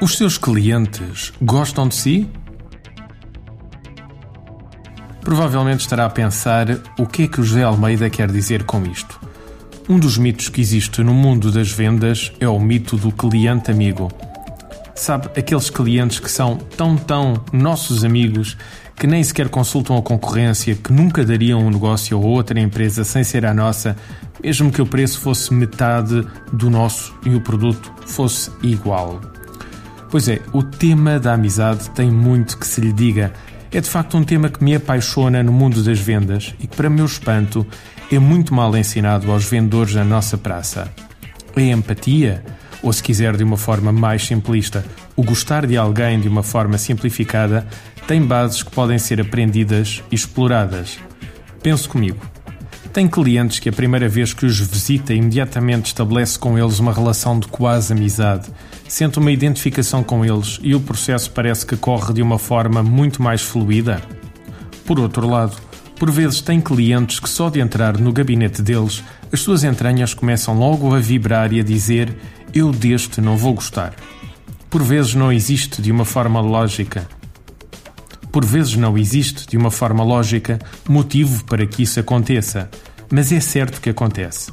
Os seus clientes gostam de si? Provavelmente estará a pensar o que é que o José Almeida quer dizer com isto. Um dos mitos que existe no mundo das vendas é o mito do cliente amigo. Sabe, aqueles clientes que são tão, tão nossos amigos que nem sequer consultam a concorrência, que nunca dariam um negócio a outra empresa sem ser a nossa, mesmo que o preço fosse metade do nosso e o produto fosse igual. Pois é, o tema da amizade tem muito que se lhe diga. É de facto um tema que me apaixona no mundo das vendas e que, para meu espanto, é muito mal ensinado aos vendedores na nossa praça. A empatia, ou se quiser de uma forma mais simplista, o gostar de alguém de uma forma simplificada, tem bases que podem ser aprendidas e exploradas. Pense comigo. Tem clientes que a primeira vez que os visita imediatamente estabelece com eles uma relação de quase amizade, sente uma identificação com eles e o processo parece que corre de uma forma muito mais fluida? Por outro lado, por vezes tem clientes que só de entrar no gabinete deles, as suas entranhas começam logo a vibrar e a dizer: Eu deste não vou gostar. Por vezes não existe de uma forma lógica por vezes não existe, de uma forma lógica, motivo para que isso aconteça, mas é certo que acontece.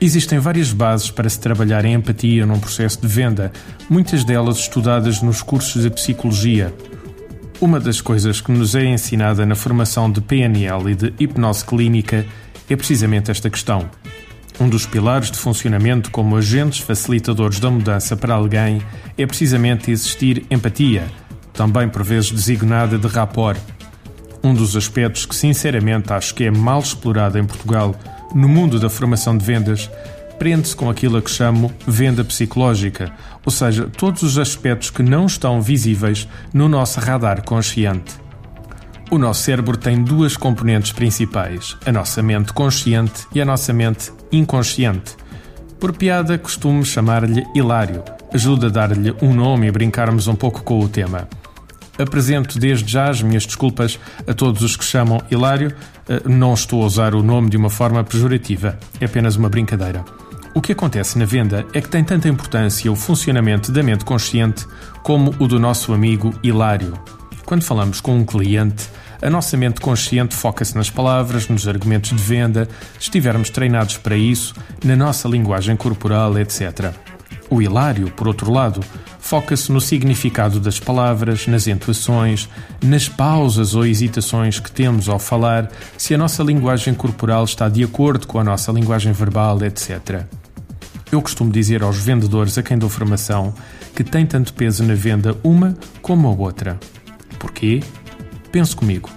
Existem várias bases para se trabalhar em empatia num processo de venda, muitas delas estudadas nos cursos de psicologia. Uma das coisas que nos é ensinada na formação de PNL e de hipnose clínica é precisamente esta questão. Um dos pilares de funcionamento como agentes facilitadores da mudança para alguém é precisamente existir empatia também por vezes designada de rapport. Um dos aspectos que sinceramente acho que é mal explorado em Portugal no mundo da formação de vendas prende-se com aquilo a que chamo venda psicológica, ou seja, todos os aspectos que não estão visíveis no nosso radar consciente. O nosso cérebro tem duas componentes principais: a nossa mente consciente e a nossa mente inconsciente. Por piada, costumo chamar-lhe Hilário. Ajuda a dar-lhe um nome e brincarmos um pouco com o tema. Apresento desde já as minhas desculpas a todos os que chamam Hilário. Eh, não estou a usar o nome de uma forma pejorativa, é apenas uma brincadeira. O que acontece na venda é que tem tanta importância o funcionamento da mente consciente como o do nosso amigo Hilário. Quando falamos com um cliente, a nossa mente consciente foca-se nas palavras, nos argumentos de venda, estivermos treinados para isso, na nossa linguagem corporal, etc. O hilário, por outro lado, foca-se no significado das palavras, nas entoações, nas pausas ou hesitações que temos ao falar, se a nossa linguagem corporal está de acordo com a nossa linguagem verbal, etc. Eu costumo dizer aos vendedores a quem dou formação que tem tanto peso na venda uma como a outra. Porquê? Pense comigo.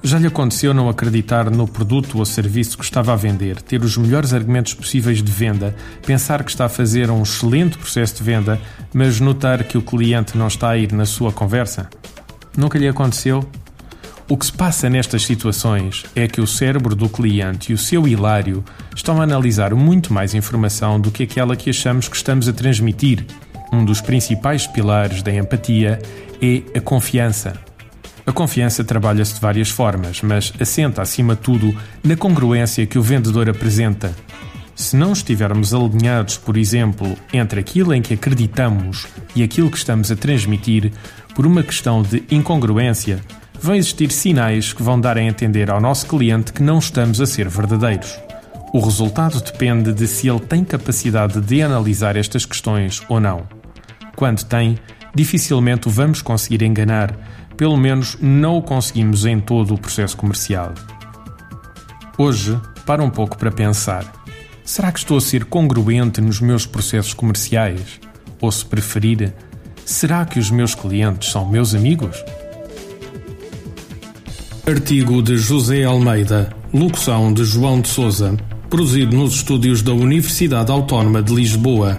Já lhe aconteceu não acreditar no produto ou serviço que estava a vender, ter os melhores argumentos possíveis de venda, pensar que está a fazer um excelente processo de venda, mas notar que o cliente não está a ir na sua conversa? Nunca lhe aconteceu? O que se passa nestas situações é que o cérebro do cliente e o seu hilário estão a analisar muito mais informação do que aquela que achamos que estamos a transmitir. Um dos principais pilares da empatia é a confiança. A confiança trabalha-se de várias formas, mas assenta, acima de tudo, na congruência que o vendedor apresenta. Se não estivermos alinhados, por exemplo, entre aquilo em que acreditamos e aquilo que estamos a transmitir, por uma questão de incongruência, vão existir sinais que vão dar a entender ao nosso cliente que não estamos a ser verdadeiros. O resultado depende de se ele tem capacidade de analisar estas questões ou não. Quando tem, dificilmente o vamos conseguir enganar, pelo menos não o conseguimos em todo o processo comercial. Hoje, para um pouco para pensar: será que estou a ser congruente nos meus processos comerciais? Ou, se preferir, será que os meus clientes são meus amigos? Artigo de José Almeida, locução de João de Souza, produzido nos estúdios da Universidade Autónoma de Lisboa.